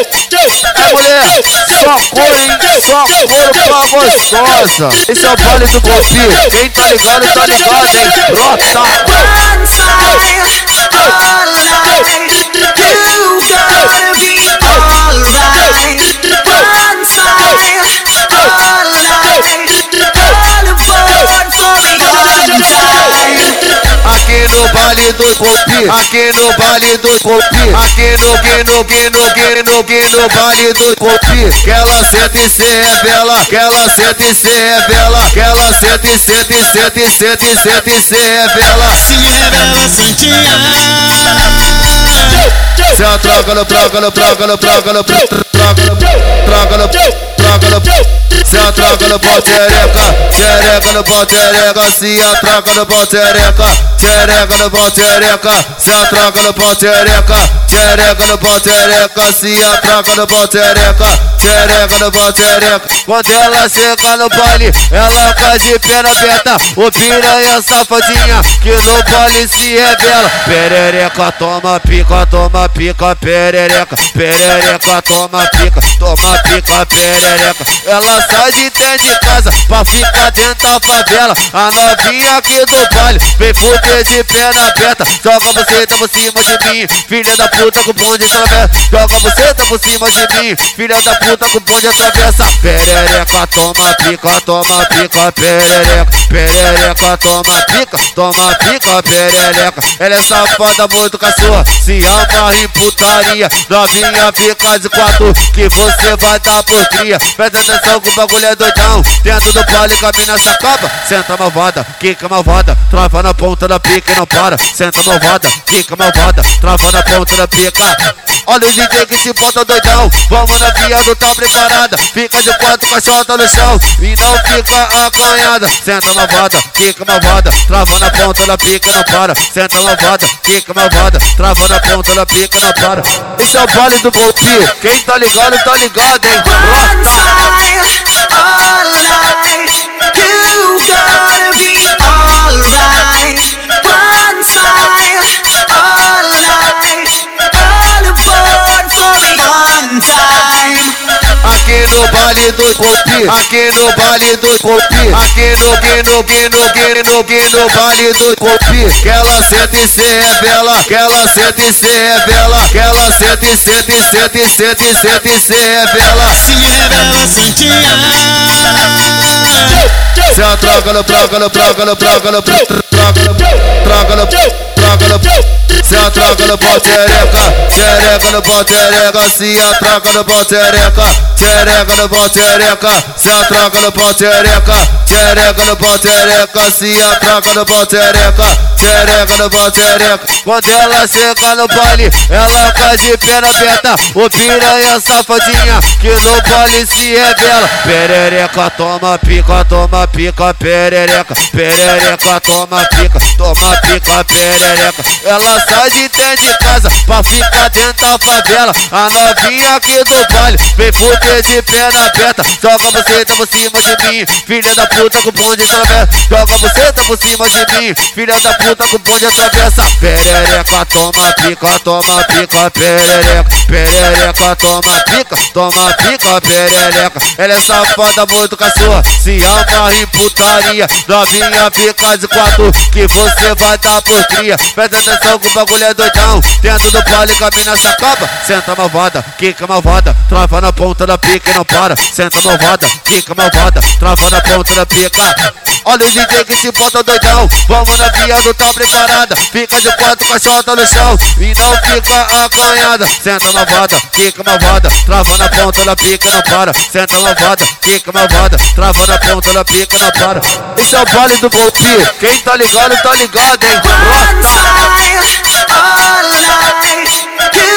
É mulher, só cor, hein? Só couro pra gostosa. Esse é o baile do golpe. Quem tá ligado, tá ligado, hein? Rota. Baile do golpe, aqui no baile do golpe, aqui no que no que no que no que no baile do golpe, que ela senta e se revela, que ela senta e se revela, que ela senta e senta e senta e senta e senta e se revela. Se revela santinha Se troca no troca no troca no troca no troca no troca no se a no pau xereca, xereca no pau xereca, se a no pau xereca, xereca no pau xereca, se a no pau xereca, xereca no pau xereca, se a no pau xereca, xereca no pau xereca. Quando ela chega no baile, ela cai de perna aberta, o piranha safadinha, que no baile se revela. Perereca, toma pica, toma pica, perereca, perereca, toma pica, toma pica, perereca. Ela sai de dentro de casa pra ficar dentro da favela. A novinha aqui do baile vem fuder de perna aberta. Joga você tá por cima de mim, filha da puta com bonde atravessa. Joga você tá por cima de mim, filha da puta com bonde atravessa. Perereca, toma pica, toma pica, perereca, perereca, toma pica, toma pica, perereca. Ela é safada muito sua, se amarra em putaria. Novinha fica de quatro, que você vai dar por cria. Presta atenção que o bagulho é doidão. Dentro do baile caminha essa capa. Senta malvada, quica malvada. Trava na ponta da pica e não para. Senta malvada, quica malvada. Trava na ponta da pica. Olha o DJ que se bota doidão. Vamos na viado, tá preparada. Fica de quatro caixota no chão. E não fica acanhada. Senta malvada, quica malvada. Trava na ponta da pica não para. Senta malvada, quica malvada. Trava na ponta da pica não para. Esse é o baile do golpe. Quem tá ligado, tá ligado, hein? One Rota. time, all night. Baile do golpe, aqui no baile do golpe, aqui no que no que no que no que no baile do golpe, que ela senta e se revela, que ela senta e se revela, que ela senta e senta e senta e senta e senta e se revela. Se revela santinha Se a troca no troca no troca no troca no troca no troca no se atraca no pau tereca, tereca no pau tereca, se atraca no pau tereca, tereca no pau tereca, se atraca no pau tereca xereca no pau xereca, se a troca no pau xereca, xereca no pau xereca. Quando ela chega no baile, ela cai de perna aberta, o piranha safadinha, que no baile se revela. Perereca, toma pica, toma pica, perereca, perereca, toma pica, toma pica, perereca. Ela sai de dentro de casa pra ficar dentro da favela. A novinha aqui do baile vem fuder de perna aberta. Joga você tá por cima de mim, filha da puta com bonde atravessa. Joga você tá por cima de mim, filha da puta com bonde atravessa. Perereca, toma pica, toma pica, perereca, perereca, toma pica, toma pica, perereca. Ela é safada muito sua, se amarra em putaria. Novinha fica de quatro, que você vai dar por cria. Presta atenção que o bagulho é doidão. Dentro do baile caminha essa capa. Senta malvada, quica malvada. Trava na ponta da pica e não para. Senta malvada, quica malvada. Trava na ponta da Olha o DJ que se bota doidão. Vamos na pia, não tá preparada. Fica de quatro com a no chão. E não fica acanhada. Senta malvada, fica malvada. Trava na ponta, ela pica, não para. Senta malvada, fica malvada. Trava na ponta, ela pica, não para. Isso é o vale do golpe. Quem tá ligado, tá ligado, hein? All night, all night.